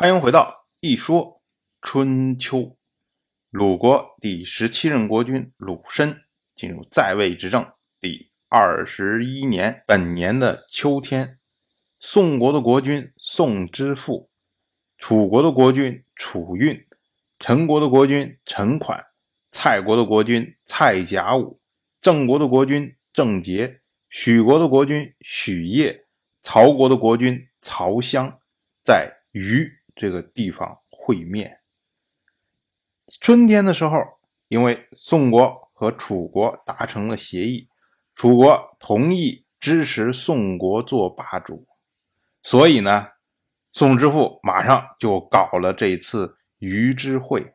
欢迎回到一说春秋。鲁国第十七任国君鲁申进入在位执政第二十一年，本年的秋天，宋国的国君宋之父，楚国的国君楚运，陈国的国君陈款，蔡国的国君蔡甲午，郑国的国君郑杰，许国的国君许业，曹国的国君曹襄，在虞。这个地方会面。春天的时候，因为宋国和楚国达成了协议，楚国同意支持宋国做霸主，所以呢，宋之父马上就搞了这次虞之会。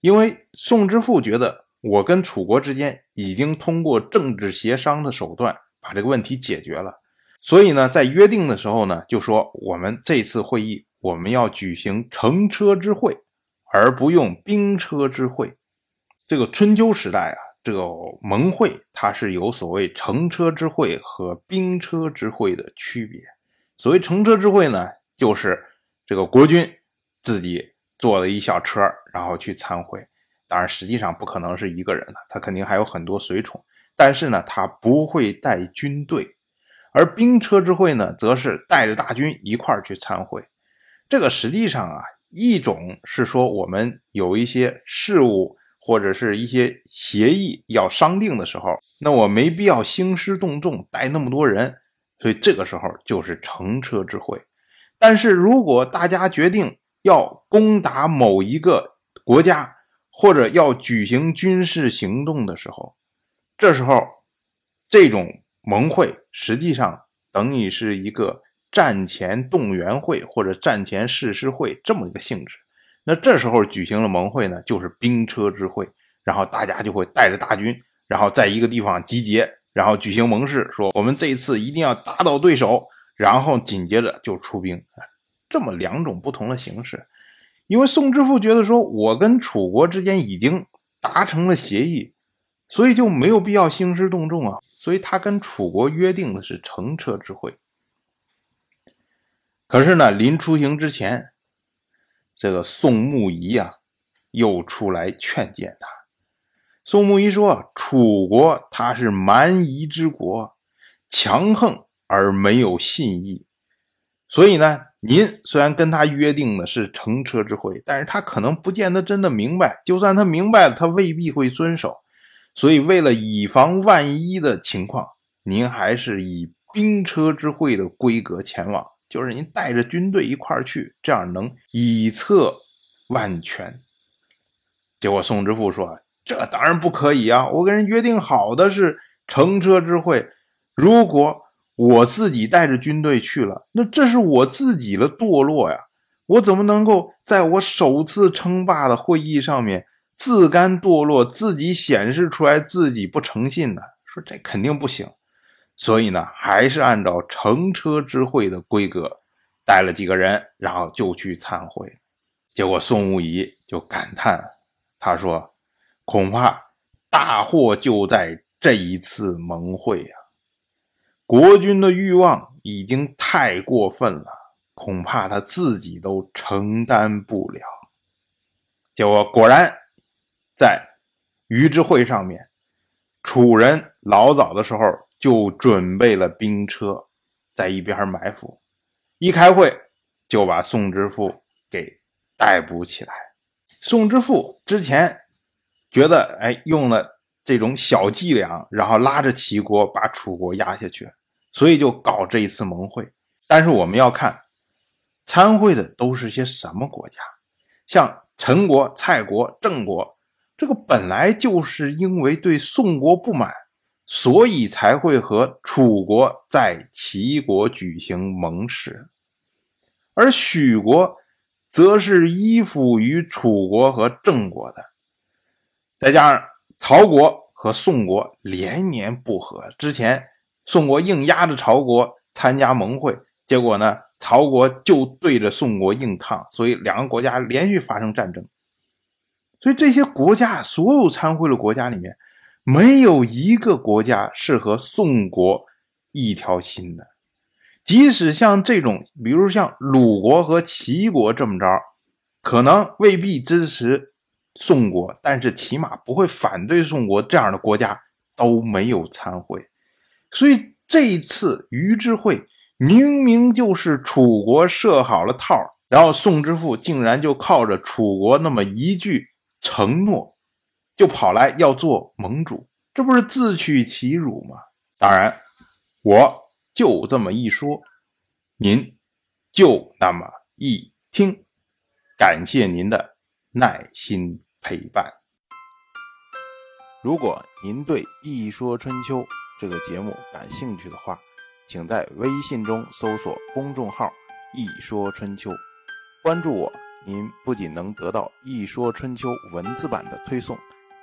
因为宋之父觉得，我跟楚国之间已经通过政治协商的手段把这个问题解决了，所以呢，在约定的时候呢，就说我们这次会议。我们要举行乘车之会，而不用兵车之会。这个春秋时代啊，这个盟会它是有所谓乘车之会和兵车之会的区别。所谓乘车之会呢，就是这个国君自己坐了一小车，然后去参会。当然，实际上不可能是一个人了，他肯定还有很多随从。但是呢，他不会带军队。而兵车之会呢，则是带着大军一块儿去参会。这个实际上啊，一种是说我们有一些事务或者是一些协议要商定的时候，那我没必要兴师动众带那么多人，所以这个时候就是乘车之会。但是如果大家决定要攻打某一个国家，或者要举行军事行动的时候，这时候这种盟会实际上等于是一个。战前动员会或者战前誓师会这么一个性质，那这时候举行了盟会呢，就是兵车之会，然后大家就会带着大军，然后在一个地方集结，然后举行盟誓，说我们这一次一定要打倒对手，然后紧接着就出兵，这么两种不同的形式。因为宋之父觉得说，我跟楚国之间已经达成了协议，所以就没有必要兴师动众啊，所以他跟楚国约定的是乘车之会。可是呢，临出行之前，这个宋穆仪啊，又出来劝谏他。宋穆仪说：“楚国他是蛮夷之国，强横而没有信义，所以呢，您虽然跟他约定的是乘车之会，但是他可能不见得真的明白。就算他明白了，他未必会遵守。所以，为了以防万一的情况，您还是以兵车之会的规格前往。”就是您带着军队一块儿去，这样能以策万全。结果宋之父说：“这当然不可以啊！我跟人约定好的是乘车之会，如果我自己带着军队去了，那这是我自己的堕落呀！我怎么能够在我首次称霸的会议上面自甘堕落，自己显示出来自己不诚信呢？说这肯定不行。”所以呢，还是按照乘车之会的规格，带了几个人，然后就去参会。结果宋无仪就感叹，他说：“恐怕大祸就在这一次盟会啊！国君的欲望已经太过分了，恐怕他自己都承担不了。”结果果然，在于之会上面，楚人老早的时候。就准备了兵车，在一边埋伏，一开会就把宋之父给逮捕起来。宋之父之前觉得，哎，用了这种小伎俩，然后拉着齐国把楚国压下去，所以就搞这一次盟会。但是我们要看参会的都是些什么国家，像陈国、蔡国、郑国，这个本来就是因为对宋国不满。所以才会和楚国在齐国举行盟誓，而许国则是依附于楚国和郑国的，再加上曹国和宋国连年不和，之前宋国硬压着曹国参加盟会，结果呢，曹国就对着宋国硬抗，所以两个国家连续发生战争。所以这些国家，所有参会的国家里面。没有一个国家是和宋国一条心的，即使像这种，比如像鲁国和齐国这么着，可能未必支持宋国，但是起码不会反对宋国这样的国家都没有参会。所以这一次于之会明明就是楚国设好了套，然后宋之父竟然就靠着楚国那么一句承诺，就跑来要做盟主，这不是自取其辱吗？当然，我就这么一说，您就那么一听，感谢您的耐心陪伴。如果您对《一说春秋》这个节目感兴趣的话，请在微信中搜索公众号“一说春秋”，关注我。您不仅能得到《一说春秋》文字版的推送，